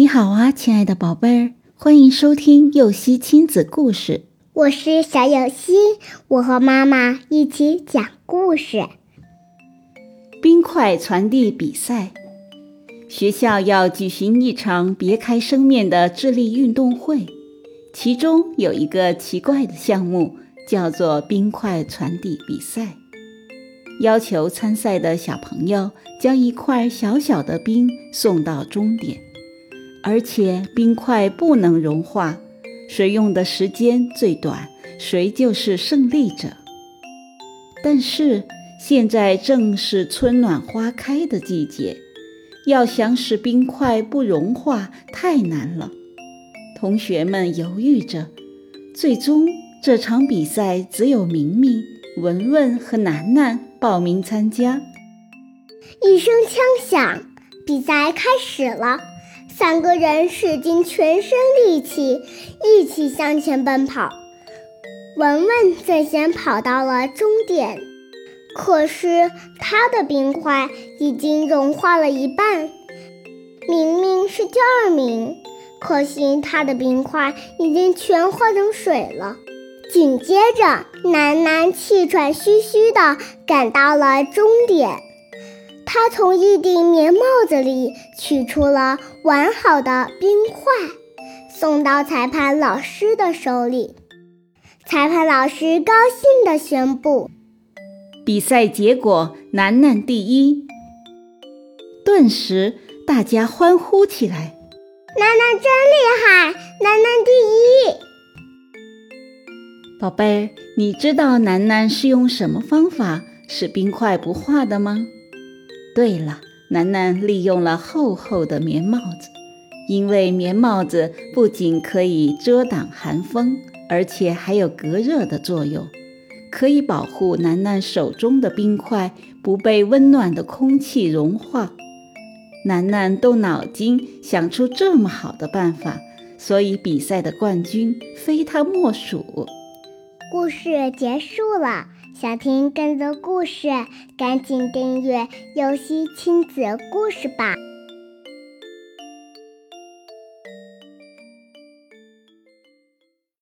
你好啊，亲爱的宝贝儿，欢迎收听幼熙亲子故事。我是小幼熙，我和妈妈一起讲故事。冰块传递比赛，学校要举行一场别开生面的智力运动会，其中有一个奇怪的项目，叫做冰块传递比赛。要求参赛的小朋友将一块小小的冰送到终点，而且冰块不能融化，谁用的时间最短，谁就是胜利者。但是现在正是春暖花开的季节，要想使冰块不融化太难了。同学们犹豫着，最终这场比赛只有明明、文文和楠楠。报名参加。一声枪响，比赛开始了。三个人使尽全身力气，一起向前奔跑。文文最先跑到了终点，可是他的冰块已经融化了一半。明明是第二名，可惜他的冰块已经全化成水了。紧接着，楠楠气喘吁吁地赶到了终点。他从一顶棉帽子里取出了完好的冰块，送到裁判老师的手里。裁判老师高兴地宣布：比赛结果，楠楠第一。顿时，大家欢呼起来：“楠楠真厉害！楠楠第一！”宝贝，你知道楠楠是用什么方法使冰块不化的吗？对了，楠楠利用了厚厚的棉帽子，因为棉帽子不仅可以遮挡寒风，而且还有隔热的作用，可以保护楠楠手中的冰块不被温暖的空气融化。楠楠动脑筋想出这么好的办法，所以比赛的冠军非他莫属。故事结束了，想听更多故事，赶紧订阅“游戏亲子故事”吧。